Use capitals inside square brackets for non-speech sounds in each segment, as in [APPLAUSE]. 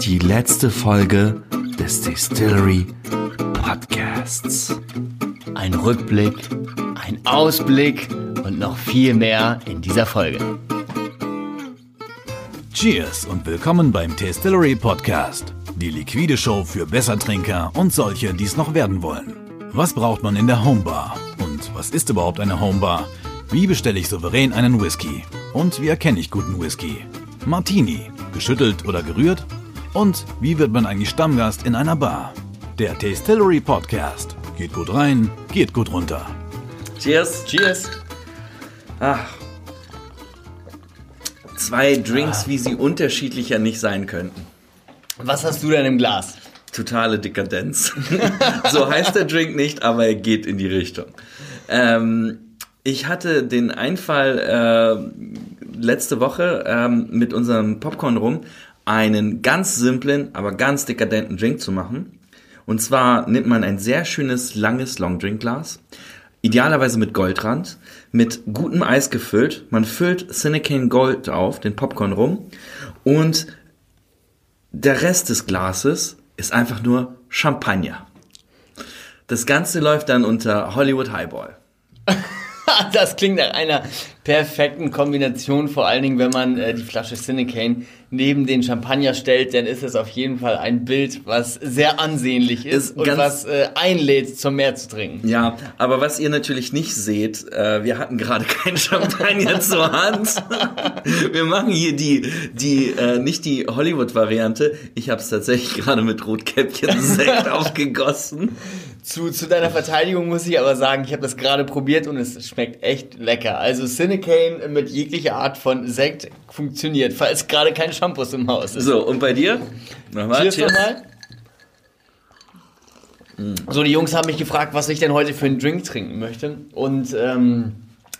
die letzte Folge des Distillery Podcasts. Ein Rückblick, ein Ausblick und noch viel mehr in dieser Folge. Cheers und willkommen beim Distillery Podcast. Die liquide Show für Bessertrinker und solche, die es noch werden wollen. Was braucht man in der Homebar? Und was ist überhaupt eine Homebar? Wie bestelle ich souverän einen Whisky? Und wie erkenne ich guten Whisky? Martini, geschüttelt oder gerührt? Und wie wird man eigentlich Stammgast in einer Bar? Der Distillery Podcast. Geht gut rein, geht gut runter. Cheers. Cheers. Ach. Zwei Drinks, wie sie unterschiedlicher nicht sein könnten. Was hast du denn im Glas? Totale Dekadenz. [LAUGHS] so heißt der Drink nicht, aber er geht in die Richtung. Ähm, ich hatte den Einfall äh, letzte Woche ähm, mit unserem Popcorn rum, einen ganz simplen, aber ganz dekadenten Drink zu machen. Und zwar nimmt man ein sehr schönes, langes Longdrinkglas, idealerweise mit Goldrand, mit gutem Eis gefüllt. Man füllt Cinecane Gold auf, den Popcorn rum, und der Rest des Glases ist einfach nur Champagner. Das Ganze läuft dann unter Hollywood Highball. [LAUGHS] [LAUGHS] Das klingt nach einer perfekten Kombination, vor allen Dingen, wenn man äh, die Flasche Cinecane neben den Champagner stellt, dann ist es auf jeden Fall ein Bild, was sehr ansehnlich ist, Ist und was äh, einlädt, zum Meer zu trinken. Ja, aber was ihr natürlich nicht seht, äh, wir hatten gerade [LAUGHS] kein Champagner zur Hand. [LAUGHS] Wir machen hier die, die äh, nicht die Hollywood-Variante. Ich habe es tatsächlich gerade mit Rotkäppchen-Sekt aufgegossen. Zu, zu deiner Verteidigung muss ich aber sagen, ich habe das gerade probiert und es schmeckt echt lecker. Also Cinecane mit jeglicher Art von Sekt funktioniert, falls gerade kein Shampoos im Haus ist. So, und bei dir? Nochmal, Cheers nochmal. So, die Jungs haben mich gefragt, was ich denn heute für einen Drink trinken möchte. Und ähm,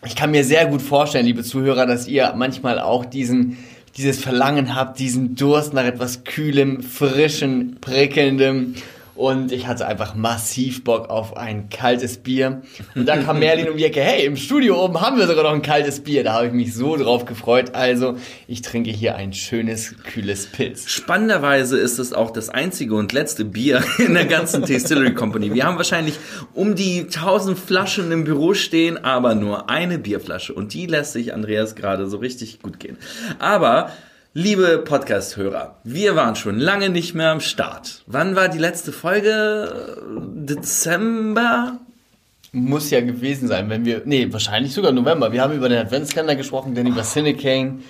ich kann mir sehr gut vorstellen, liebe Zuhörer, dass ihr manchmal auch diesen, dieses Verlangen habt, diesen Durst nach etwas Kühlem, Frischen, Prickelndem. Und ich hatte einfach massiv Bock auf ein kaltes Bier. Und da kam Merlin um die Ecke, hey, im Studio oben haben wir sogar noch ein kaltes Bier. Da habe ich mich so drauf gefreut. Also, ich trinke hier ein schönes, kühles Pilz. Spannenderweise ist es auch das einzige und letzte Bier [LAUGHS] in der ganzen Distillery Company. Wir haben wahrscheinlich um die 1000 Flaschen im Büro stehen, aber nur eine Bierflasche. Und die lässt sich Andreas gerade so richtig gut gehen. Aber, liebe Podcast-Hörer, wir waren schon lange nicht mehr am Start. Wann war die letzte Folge? Dezember? Muss ja gewesen sein, wenn wir. Nee, wahrscheinlich sogar November. Wir haben über den Adventskalender gesprochen, dann über Cinecane.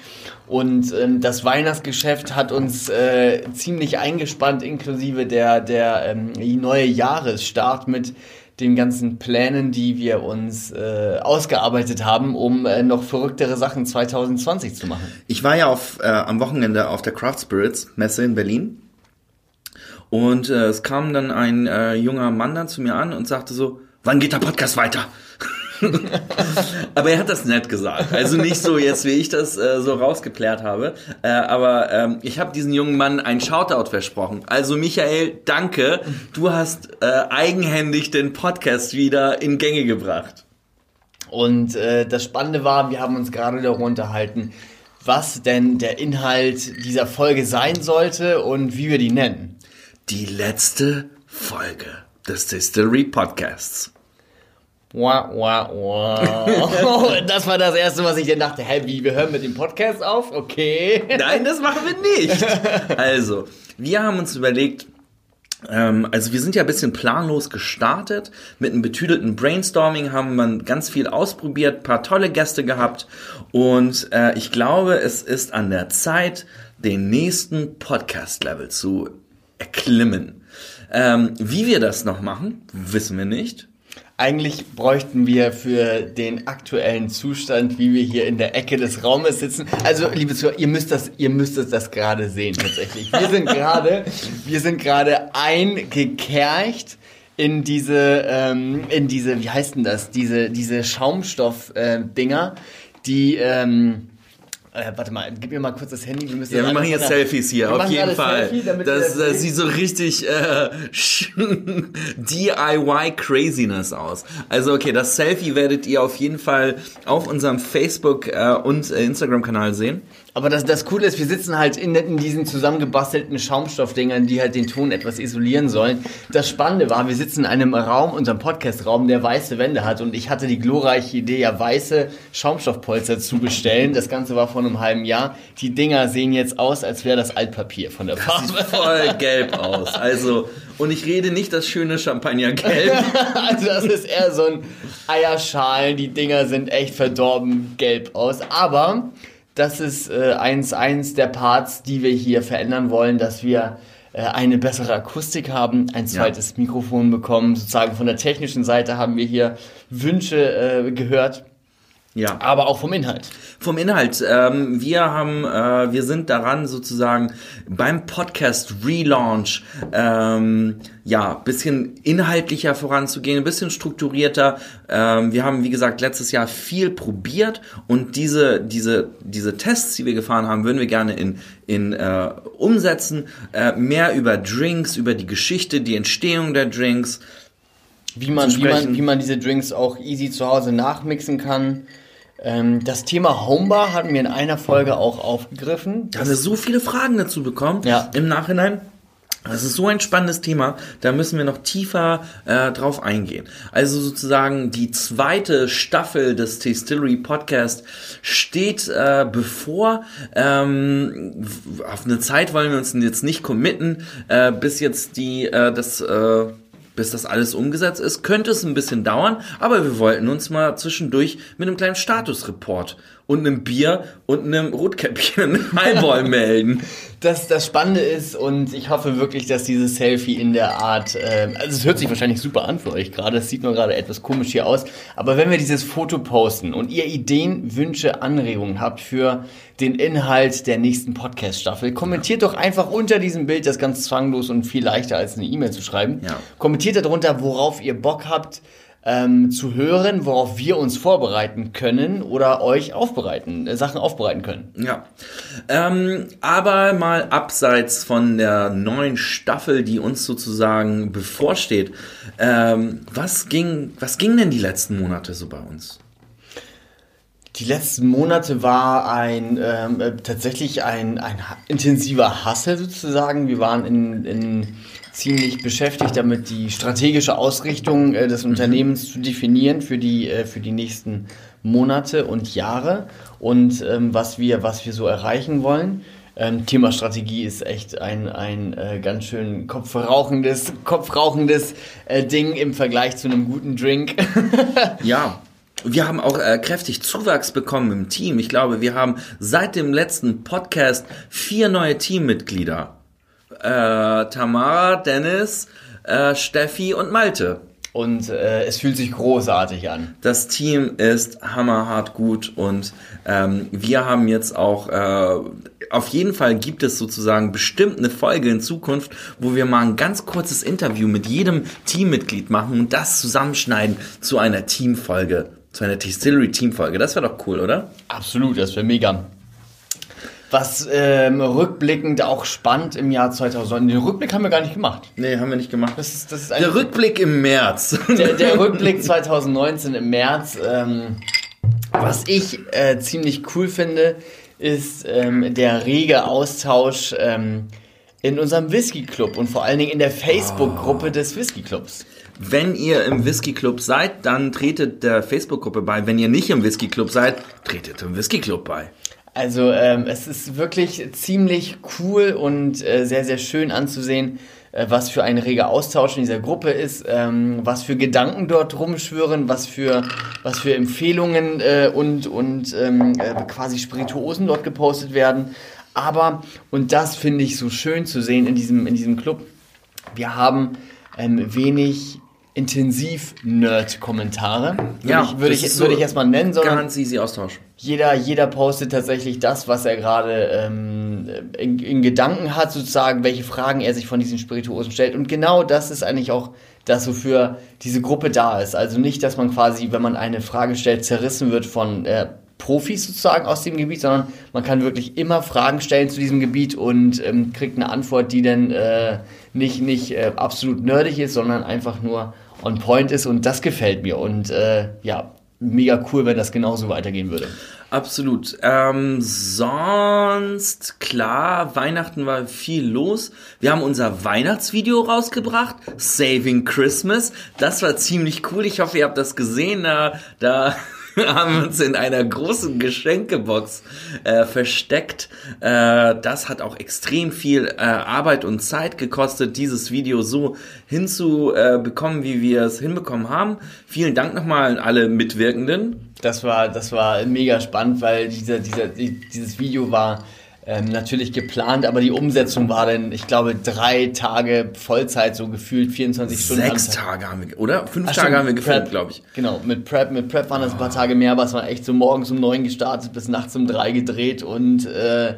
Und ähm, das Weihnachtsgeschäft hat uns äh, ziemlich eingespannt, inklusive der, der ähm, neue Jahresstart mit den ganzen Plänen, die wir uns äh, ausgearbeitet haben, um äh, noch verrücktere Sachen 2020 zu machen. Ich war ja auf, äh, am Wochenende auf der Craft Spirits Messe in Berlin. Und äh, es kam dann ein äh, junger Mann dann zu mir an und sagte so, wann geht der Podcast weiter? [LAUGHS] aber er hat das nett gesagt. Also nicht so jetzt, wie ich das äh, so rausgeklärt habe. Äh, aber ähm, ich habe diesen jungen Mann ein Shoutout versprochen. Also Michael, danke. Du hast äh, eigenhändig den Podcast wieder in Gänge gebracht. Und äh, das Spannende war, wir haben uns gerade darüber unterhalten, was denn der Inhalt dieser Folge sein sollte und wie wir die nennen. Die letzte Folge des Distillery Podcasts. Wah, wah, wah. [LAUGHS] Das war das Erste, was ich dann dachte, hä, wie, wir hören mit dem Podcast auf? Okay. Nein, das machen wir nicht. [LAUGHS] Also, wir haben uns überlegt, ähm, also wir sind ja ein bisschen planlos gestartet. Mit einem betüdelten Brainstorming haben wir ganz viel ausprobiert, paar tolle Gäste gehabt. Und äh, ich glaube, es ist an der Zeit, den nächsten Podcast-Level zu erklimmen. Ähm, wie wir das noch machen, wissen wir nicht. Eigentlich bräuchten wir für den aktuellen Zustand, wie wir hier in der Ecke des Raumes sitzen. Also, liebe Zuhörer, ihr müsst das, ihr müsst das, gerade sehen tatsächlich. Wir sind gerade, wir sind gerade eingekercht in diese, ähm, in diese, wie heißt denn das? Diese, diese Schaumstoff-Dinger, die, ähm, äh, warte mal, gib mir mal kurz das Handy. Wir müssen Ja, wir machen jetzt von Selfies hier, auf jeden Fall. Selfie, das das äh, sieht so richtig äh, [LAUGHS] DIY Craziness aus. Also okay, das Selfie werdet ihr auf jeden Fall auf unserem Facebook äh, und äh, Instagram Kanal sehen. Aber das, das Coole ist, wir sitzen halt in, in diesen zusammengebastelten Schaumstoffdingern, die halt den Ton etwas isolieren sollen. Das Spannende war, wir sitzen in einem Raum, unserem Podcast-Raum, der weiße Wände hat und ich hatte die glorreiche Idee, ja weiße Schaumstoffpolster zu bestellen. Das Ganze war vor einem halben Jahr. Die Dinger sehen jetzt aus, als wäre das Altpapier von der Farbe. Sieht voll gelb aus. Also, und ich rede nicht das schöne Champagnergelb. [LAUGHS] also das ist eher so ein Eierschalen. Die Dinger sind echt verdorben gelb aus. Aber das ist äh, eins, eins der Parts, die wir hier verändern wollen, dass wir äh, eine bessere Akustik haben, ein zweites ja. Mikrofon bekommen. Sozusagen von der technischen Seite haben wir hier Wünsche äh, gehört. Ja. Aber auch vom Inhalt. Vom Inhalt. Ähm, wir haben, äh, wir sind daran sozusagen beim Podcast Relaunch, ähm, ja, bisschen inhaltlicher voranzugehen, ein bisschen strukturierter. Ähm, wir haben, wie gesagt, letztes Jahr viel probiert und diese, diese, diese Tests, die wir gefahren haben, würden wir gerne in, in äh, umsetzen. Äh, mehr über Drinks, über die Geschichte, die Entstehung der Drinks. Wie man, wie, man, wie man diese Drinks auch easy zu Hause nachmixen kann. Ähm, das Thema Homebar hatten wir in einer Folge auch aufgegriffen. Da haben wir so viele Fragen dazu bekommen ja. im Nachhinein. Das ist so ein spannendes Thema, da müssen wir noch tiefer äh, drauf eingehen. Also sozusagen die zweite Staffel des Tastillery Podcast steht äh, bevor. Ähm, auf eine Zeit wollen wir uns jetzt nicht committen, äh, bis jetzt die äh, das äh, bis das alles umgesetzt ist, könnte es ein bisschen dauern, aber wir wollten uns mal zwischendurch mit einem kleinen Statusreport und einem Bier und einem Rotkäppchen [LAUGHS] Highball melden. Das, das Spannende ist, und ich hoffe wirklich, dass dieses Selfie in der Art, äh, also es hört sich wahrscheinlich super an für euch gerade, es sieht nur gerade etwas komisch hier aus, aber wenn wir dieses Foto posten und ihr Ideen, Wünsche, Anregungen habt für den Inhalt der nächsten Podcast-Staffel, kommentiert doch einfach unter diesem Bild, das ganz zwanglos und viel leichter als eine E-Mail zu schreiben. Ja. Kommentiert darunter, worauf ihr Bock habt, ähm, zu hören, worauf wir uns vorbereiten können oder euch aufbereiten, äh, Sachen aufbereiten können. Ja. Ähm, aber mal abseits von der neuen Staffel, die uns sozusagen bevorsteht, ähm, was ging, was ging denn die letzten Monate so bei uns? Die letzten Monate war ein ähm, äh, tatsächlich ein, ein intensiver Hassel sozusagen. Wir waren in, in ziemlich beschäftigt damit, die strategische Ausrichtung äh, des Unternehmens zu definieren für die, äh, für die nächsten Monate und Jahre und ähm, was, wir, was wir so erreichen wollen. Ähm, Thema Strategie ist echt ein, ein äh, ganz schön kopfrauchendes, kopfrauchendes äh, Ding im Vergleich zu einem guten Drink. [LAUGHS] ja, wir haben auch äh, kräftig Zuwachs bekommen im Team. Ich glaube, wir haben seit dem letzten Podcast vier neue Teammitglieder äh, Tamara, Dennis, äh, Steffi und Malte. Und äh, es fühlt sich großartig an. Das Team ist hammerhart gut und ähm, wir haben jetzt auch, äh, auf jeden Fall gibt es sozusagen bestimmt eine Folge in Zukunft, wo wir mal ein ganz kurzes Interview mit jedem Teammitglied machen und das zusammenschneiden zu einer Teamfolge, zu einer Distillery-Teamfolge. Das wäre doch cool, oder? Absolut, das wäre mega. Was ähm, rückblickend auch spannend im Jahr 2009. Den Rückblick haben wir gar nicht gemacht. Nee, haben wir nicht gemacht. Das ist, das ist der Rückblick im März. Der, der [LAUGHS] Rückblick 2019 im März. Ähm, was ich äh, ziemlich cool finde, ist ähm, der rege Austausch ähm, in unserem Whisky Club und vor allen Dingen in der Facebook-Gruppe oh. des Whisky Clubs. Wenn ihr im Whisky Club seid, dann tretet der Facebook-Gruppe bei. Wenn ihr nicht im Whisky Club seid, tretet im Whisky Club bei. Also ähm, es ist wirklich ziemlich cool und äh, sehr, sehr schön anzusehen, äh, was für ein reger Austausch in dieser Gruppe ist, ähm, was für Gedanken dort rumschwören, was für, was für Empfehlungen äh, und, und ähm, äh, quasi Spirituosen dort gepostet werden. Aber, und das finde ich so schön zu sehen in diesem, in diesem Club, wir haben ähm, wenig intensiv Nerd-Kommentare. Ja, ich, würde ich, so würde ich erstmal nennen, sondern. Ganz easy Austausch. Jeder, jeder postet tatsächlich das, was er gerade ähm, in, in, Gedanken hat, sozusagen, welche Fragen er sich von diesen Spirituosen stellt. Und genau das ist eigentlich auch das, wofür diese Gruppe da ist. Also nicht, dass man quasi, wenn man eine Frage stellt, zerrissen wird von äh, Profis sozusagen aus dem Gebiet, sondern man kann wirklich immer Fragen stellen zu diesem Gebiet und ähm, kriegt eine Antwort, die dann äh, nicht, nicht äh, absolut nerdig ist, sondern einfach nur on point ist und das gefällt mir und äh, ja, mega cool, wenn das genauso weitergehen würde. Absolut. Ähm, sonst, klar, Weihnachten war viel los. Wir haben unser Weihnachtsvideo rausgebracht, Saving Christmas. Das war ziemlich cool. Ich hoffe, ihr habt das gesehen. Da, da [LAUGHS] haben uns in einer großen Geschenkebox äh, versteckt. Äh, das hat auch extrem viel äh, Arbeit und Zeit gekostet, dieses Video so hinzubekommen, wie wir es hinbekommen haben. Vielen Dank nochmal an alle Mitwirkenden. Das war, das war mega spannend, weil dieser, dieser, dieses Video war ähm, natürlich geplant, aber die Umsetzung war dann, ich glaube, drei Tage Vollzeit, so gefühlt 24 Stunden. Sechs Tage haben wir, oder? Fünf Ach, Tage haben wir gefilmt, glaube ich. Genau, mit Prep, mit Prep waren das ein paar Tage mehr, aber es war echt so morgens um neun gestartet, bis nachts um drei gedreht und äh,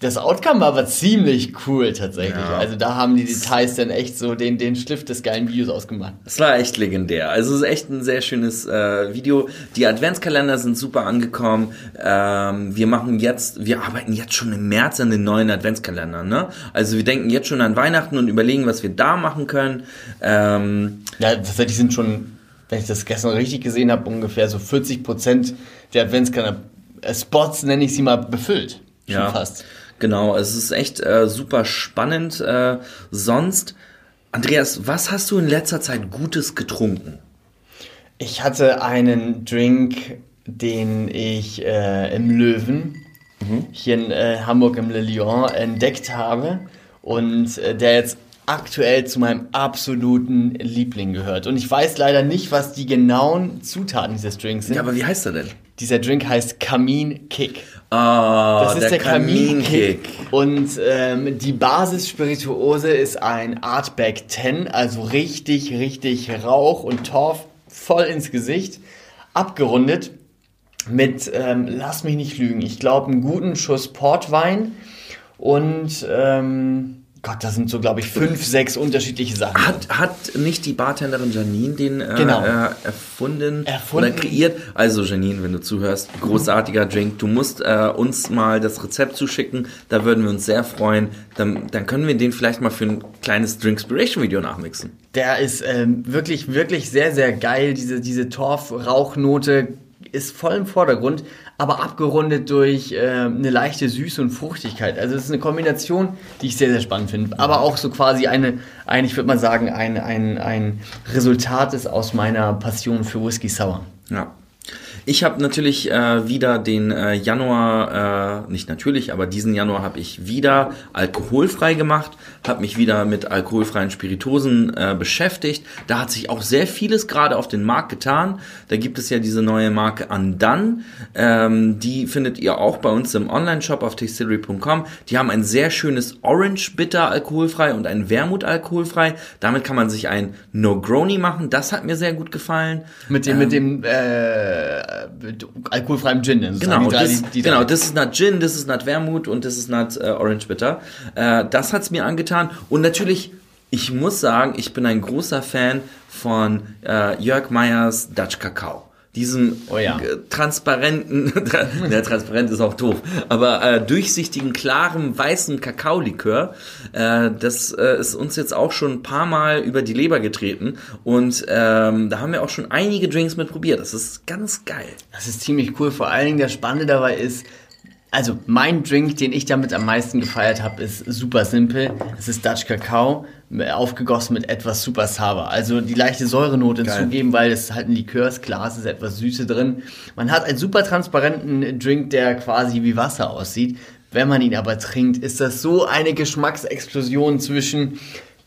das Outcome war aber ziemlich cool tatsächlich. Ja. Also da haben die Details dann echt so den, den Schliff des geilen Videos ausgemacht. Es war echt legendär. Also es ist echt ein sehr schönes äh, Video. Die Adventskalender sind super angekommen. Ähm, wir machen jetzt, wir arbeiten jetzt schon im März an den neuen Adventskalendern. Ne? Also wir denken jetzt schon an Weihnachten und überlegen, was wir da machen können. Ähm, ja, tatsächlich sind schon, wenn ich das gestern richtig gesehen habe, ungefähr so 40 Prozent der Adventskalender-Spots, nenne ich sie mal, befüllt. Schon ja. fast. Genau, es ist echt äh, super spannend. Äh, sonst, Andreas, was hast du in letzter Zeit Gutes getrunken? Ich hatte einen Drink, den ich äh, im Löwen mhm. hier in äh, Hamburg im Le Lion entdeckt habe und äh, der jetzt aktuell zu meinem absoluten Liebling gehört. Und ich weiß leider nicht, was die genauen Zutaten dieses Drinks sind. Ja, aber wie heißt er denn? Dieser Drink heißt Kamin Kick. Ah, das ist der, der Kaminkick. Kamin und ähm, die Basis-Spirituose ist ein Artback 10, also richtig, richtig Rauch und Torf voll ins Gesicht, abgerundet mit, ähm, lass mich nicht lügen, ich glaube, einen guten Schuss Portwein und ähm, Gott, da sind so, glaube ich, fünf, sechs unterschiedliche Sachen. Hat, hat nicht die Bartenderin Janine den äh, genau. äh, erfunden, erfunden, oder kreiert? Also Janine, wenn du zuhörst, großartiger Drink. Du musst äh, uns mal das Rezept zuschicken, da würden wir uns sehr freuen. Dann, dann können wir den vielleicht mal für ein kleines Drinkspiration-Video nachmixen. Der ist ähm, wirklich, wirklich sehr, sehr geil. Diese, diese Torf-Rauchnote ist voll im Vordergrund, aber abgerundet durch äh, eine leichte Süße und Fruchtigkeit. Also es ist eine Kombination, die ich sehr, sehr spannend finde. Aber auch so quasi eine, ein, ich würde mal sagen, ein, ein, ein Resultat ist aus meiner Passion für Whisky Sour. Ja. Ich habe natürlich äh, wieder den äh, Januar, äh, nicht natürlich, aber diesen Januar habe ich wieder alkoholfrei gemacht, habe mich wieder mit alkoholfreien Spiritosen äh, beschäftigt. Da hat sich auch sehr vieles gerade auf den Markt getan. Da gibt es ja diese neue Marke Undone. Ähm, die findet ihr auch bei uns im Online-Shop auf distillery.com. Die haben ein sehr schönes Orange Bitter alkoholfrei und ein Wermut alkoholfrei. Damit kann man sich ein No-Grony machen. Das hat mir sehr gut gefallen. Mit dem, ähm, mit dem äh äh, alkoholfreiem Gin. Das genau, drei, das, die, die genau, das ist not Gin, das ist not Wermut und das ist not äh, Orange Bitter. Äh, das hat's mir angetan und natürlich, ich muss sagen, ich bin ein großer Fan von äh, Jörg Meyers Dutch Kakao diesem oh ja. transparenten, [LAUGHS] der transparent ist auch doof, aber äh, durchsichtigen, klaren, weißen Kakaolikör, äh, das äh, ist uns jetzt auch schon ein paar Mal über die Leber getreten und ähm, da haben wir auch schon einige Drinks mit probiert. Das ist ganz geil. Das ist ziemlich cool. Vor allen Dingen das Spannende dabei ist, also mein Drink, den ich damit am meisten gefeiert habe, ist super simpel. Es ist Dutch Kakao, aufgegossen mit etwas Super Sava. Also die leichte Säurenote hinzugeben, weil es halt ein Likör ist, klar, es ist etwas Süße drin. Man hat einen super transparenten Drink, der quasi wie Wasser aussieht. Wenn man ihn aber trinkt, ist das so eine Geschmacksexplosion zwischen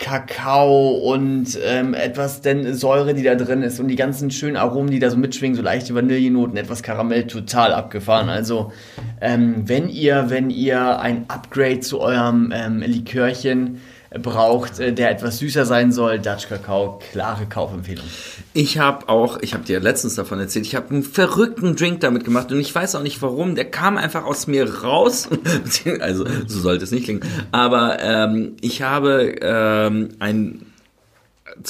Kakao und ähm, etwas denn Säure, die da drin ist und die ganzen schönen Aromen, die da so mitschwingen, so leichte Vanillenoten, etwas Karamell, total abgefahren. Also ähm, wenn ihr, wenn ihr ein Upgrade zu eurem ähm, Likörchen braucht, äh, der etwas süßer sein soll, Dutch Kakao, klare Kaufempfehlung. Ich habe auch, ich habe dir letztens davon erzählt, ich habe einen verrückten Drink damit gemacht und ich weiß auch nicht warum, der kam einfach aus mir raus, [LAUGHS] also so sollte es nicht klingen, aber ähm, ich habe ähm, ein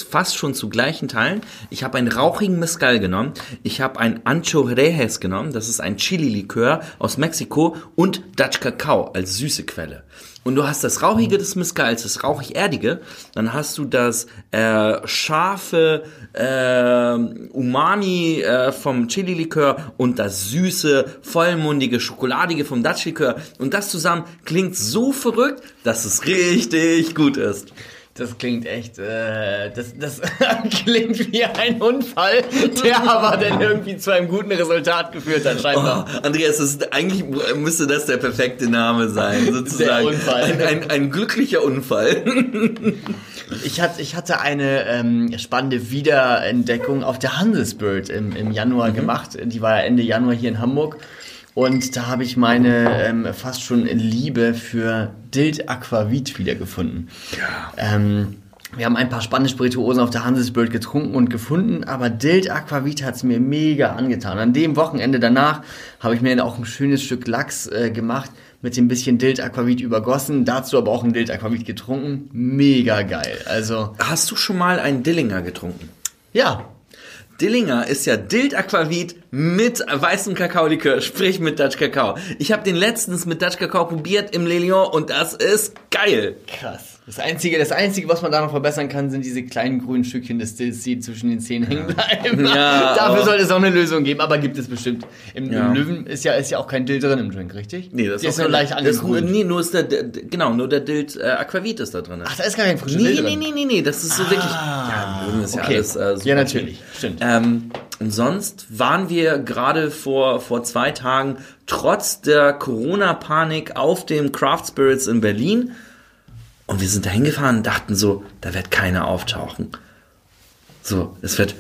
fast schon zu gleichen Teilen. Ich habe einen rauchigen Mezcal genommen. Ich habe ein Ancho Rejes genommen. Das ist ein Chili-Likör aus Mexiko und Dutch Kakao als süße Quelle. Und du hast das Rauchige des Mezcals, das rauchig-erdige, dann hast du das äh, scharfe äh, Umami äh, vom Chili-Likör und das süße, vollmundige, schokoladige vom Dutch-Likör. Und das zusammen klingt so verrückt, dass es richtig gut ist. Das klingt echt, äh, das, das [LAUGHS] klingt wie ein Unfall, der aber dann irgendwie zu einem guten Resultat geführt hat, scheinbar. Oh, Andreas, das ist, eigentlich müsste das der perfekte Name sein, sozusagen. Der Unfall. Ein, ein, ein glücklicher Unfall. [LAUGHS] Ich hatte, ich hatte eine ähm, spannende Wiederentdeckung auf der Handelsbird im, im Januar Mhm. gemacht. Die war ja Ende Januar hier in Hamburg. Und da habe ich meine ähm, fast schon Liebe für Dild Aquavit wiedergefunden. Ja. Ähm, wir haben ein paar spannende Spirituosen auf der Hansesbild getrunken und gefunden, aber Dild Aquavit hat es mir mega angetan. An dem Wochenende danach habe ich mir auch ein schönes Stück Lachs äh, gemacht, mit dem bisschen Dild Aquavit übergossen, dazu aber auch ein Dild Aquavit getrunken. Mega geil. Also, Hast du schon mal einen Dillinger getrunken? ja, Dillinger ist ja Dild Aquavit mit weißem Kakaolikör, sprich mit Dutch Kakao. Ich habe den letztens mit Dutch Kakao probiert im Le Lion und das ist geil. krass. Das Einzige, das Einzige, was man da noch verbessern kann, sind diese kleinen grünen Stückchen des Stills, die zwischen den Zähnen hängen bleiben. Ja, [LAUGHS] Dafür sollte es auch eine Lösung geben, aber gibt es bestimmt. Im, Ja. im Löwen ist ja, ist ja auch kein Dill drin im Drink, richtig? Nee, das Der ist ist nur leicht angegrünt. Nee, nur ist der, genau, nur der Dild äh, Aquavit ist da drin. Ach, da ist gar kein frischer Nee, Dill nee, drin. nee, nee, nee, das ist so wirklich. Ja, Löwen ist ja okay. alles. Äh, super Ja, natürlich, stimmt. Ähm, und sonst waren wir gerade vor, vor zwei Tagen trotz der Corona-Panik auf dem Craft Spirits in Berlin. Und wir sind da hingefahren und dachten so, da wird keiner auftauchen. So, es wird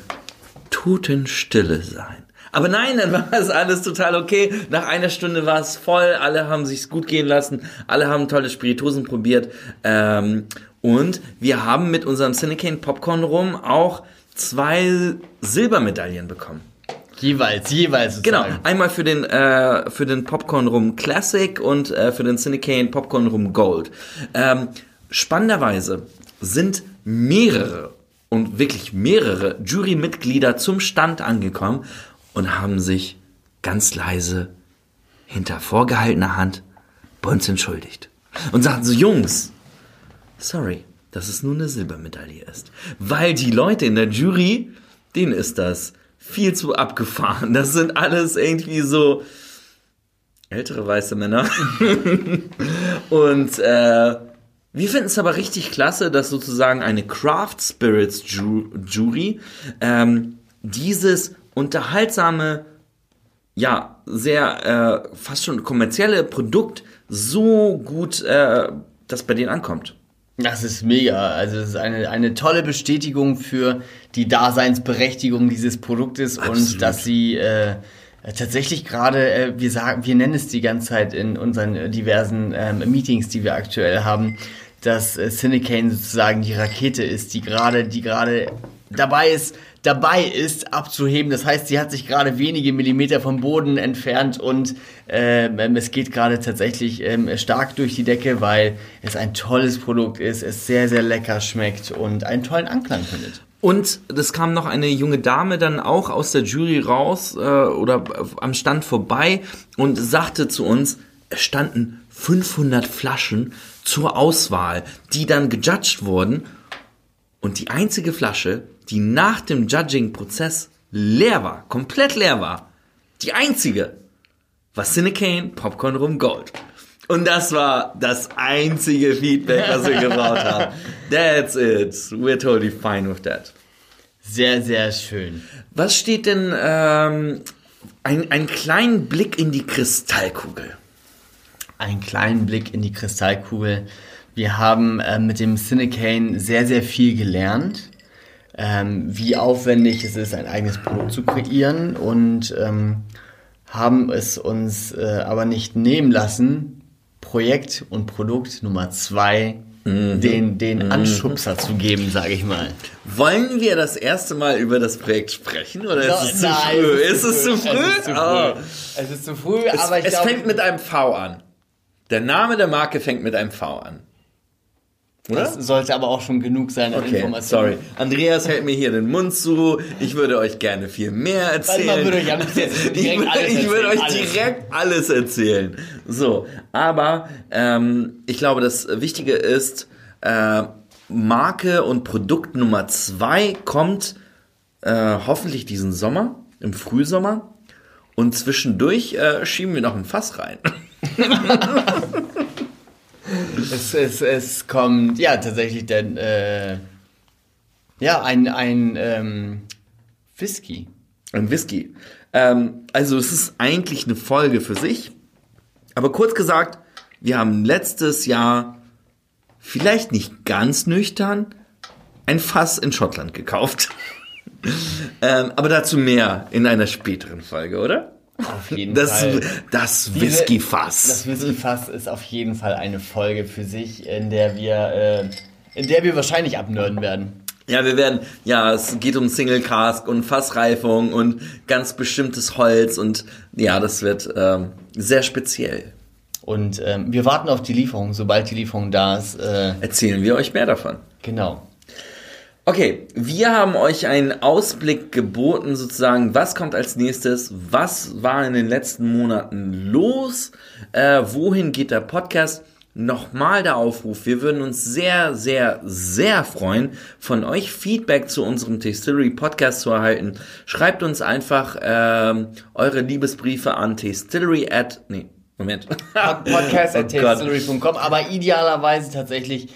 Totenstille sein. Aber nein, dann war es alles total okay. Nach einer Stunde war es voll, alle haben sich's gut gehen lassen, alle haben tolle Spirituosen probiert. Ähm, und wir haben mit unserem Cinecane Popcorn Rum auch zwei Silbermedaillen bekommen. Jeweils, jeweils. Genau, sozusagen. einmal für den äh, für den Popcorn Rum Classic und äh, für den Cinecane Popcorn Rum Gold. Ähm, spannenderweise sind mehrere und wirklich mehrere Jurymitglieder zum Stand angekommen und haben sich ganz leise hinter vorgehaltener Hand bei uns entschuldigt und sagten so Jungs, sorry, dass es nur eine Silbermedaille ist, weil die Leute in der Jury, denen ist das viel zu abgefahren. Das sind alles irgendwie so ältere weiße Männer. [LAUGHS] Und äh, wir finden es aber richtig klasse, dass sozusagen eine Craft Spirits Ju Jury ähm, dieses unterhaltsame, ja, sehr äh, fast schon kommerzielle Produkt so gut, äh, das bei denen ankommt. Das ist mega. Also es ist eine, eine tolle Bestätigung für die Daseinsberechtigung dieses Produktes und Absolut. dass sie äh, tatsächlich gerade, äh, wir sagen, wir nennen es die ganze Zeit in unseren äh, diversen ähm, Meetings, die wir aktuell haben, dass äh, Cinecane sozusagen die Rakete ist, die gerade, die gerade dabei ist, dabei ist, abzuheben. Das heißt, sie hat sich gerade wenige Millimeter vom Boden entfernt und ähm, es geht gerade tatsächlich ähm, stark durch die Decke, weil es ein tolles Produkt ist, es sehr, sehr lecker schmeckt und einen tollen Anklang findet. Und es kam noch eine junge Dame dann auch aus der Jury raus äh, oder am Stand vorbei und sagte zu uns, es standen 500 Flaschen zur Auswahl, die dann gejudged wurden. Und die einzige Flasche, die nach dem Judging-Prozess leer war, komplett leer war, die einzige, war Cinecane Popcorn Rum Gold. Und das war das einzige Feedback, was wir gebraucht haben. [LAUGHS] That's it. We're totally fine with that. Sehr, sehr schön. Was steht denn, ähm, ein, einen kleinen Blick in die Kristallkugel. Einen kleinen Blick in die Kristallkugel. Wir haben äh, mit dem Cinecane sehr, sehr viel gelernt, ähm, wie aufwendig es ist, ein eigenes Produkt zu kreieren und ähm, haben es uns äh, aber nicht nehmen lassen, Projekt und Produkt Nummer zwei den, den Anschubser zu geben, sage ich mal. Wollen wir das erste Mal über das Projekt sprechen oder ist es zu Nein, früh? Ist es zu früh? Es ist zu früh. Ah. Es ist zu früh, Es, aber ich es glaube, fängt mit einem V an. Der Name der Marke fängt mit einem V an. Oder? Das sollte aber auch schon genug sein an Okay, Informationen. sorry. Andreas hält mir hier den Mund zu. Ich würde euch gerne viel mehr erzählen. man würde euch ich [LAUGHS] würde, alles ich würde euch alles. direkt alles erzählen. So, aber ähm, ich glaube, das Wichtige ist, äh, Marke und Produkt Nummer zwei kommt äh, hoffentlich diesen Sommer, im Frühsommer. Und zwischendurch äh, schieben wir noch ein Fass rein. [LAUGHS] [LAUGHS] Es, es, es kommt, ja, tatsächlich denn, äh, ja, ein, ein ähm, Whisky. Ein Whisky. Ähm, also es ist eigentlich eine Folge für sich. Aber kurz gesagt, wir haben letztes Jahr, vielleicht nicht ganz nüchtern, ein Fass in Schottland gekauft. [LAUGHS] ähm, aber dazu mehr in einer späteren Folge, oder? Auf jeden Das, Fall. das Whisky-Fass. Das Whisky-Fass ist auf jeden Fall eine Folge für sich, in der wir, äh, in der wir wahrscheinlich abnörden werden. Ja, wir werden, ja, es geht um Single Cask und Fassreifung und ganz bestimmtes Holz und ja, das wird ähm, sehr speziell. Und ähm, wir warten auf die Lieferung. Sobald die Lieferung da ist, äh, Erzählen wir euch mehr davon. genau. Okay, wir haben euch einen Ausblick geboten, sozusagen, was kommt als nächstes, was war in den letzten Monaten los, äh, wohin geht der Podcast. Nochmal der Aufruf, wir würden uns sehr, sehr, sehr freuen, von euch Feedback zu unserem Tastillery Podcast zu erhalten. Schreibt uns einfach ähm, eure Liebesbriefe an tastillery at, nee, Moment. Podcast [LAUGHS] Oh at Gott. tastillery.com, aber idealerweise tatsächlich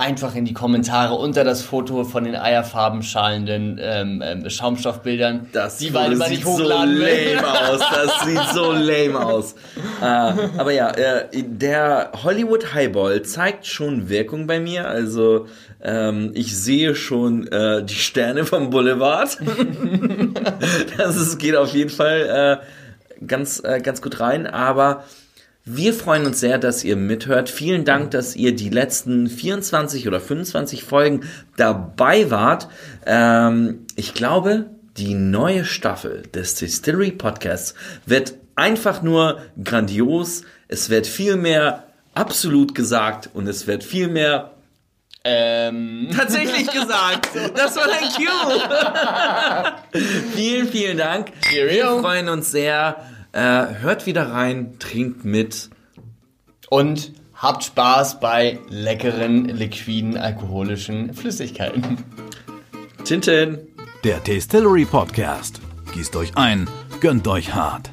einfach in die Kommentare unter das Foto von den eierfarben schallenden ähm, ähm, Schaumstoffbildern, Das die man sieht so lame aus. Das sieht so [LAUGHS] lame aus. äh, aber ja, äh, der Hollywood Highball zeigt schon Wirkung bei mir. Also ähm, ich sehe schon äh, die Sterne vom Boulevard. [LAUGHS] das ist, geht auf jeden Fall äh, ganz, äh, ganz gut rein. Aber wir freuen uns sehr, dass ihr mithört. Vielen Dank, dass ihr die letzten 24 oder 25 Folgen dabei wart. Ähm, ich glaube, die neue Staffel des Distillery Podcasts wird einfach nur grandios. Es wird viel mehr absolut gesagt und es wird viel mehr Ähm, [LAUGHS] tatsächlich gesagt. Das war dein Cue. [LAUGHS] vielen, vielen Dank. Wir Cheerio. freuen uns sehr. Äh, hört wieder rein, trinkt mit. und habt Spaß bei leckeren, liquiden, alkoholischen Flüssigkeiten. Tintin. Der Tastillery Podcast. Gießt euch ein, gönnt euch hart.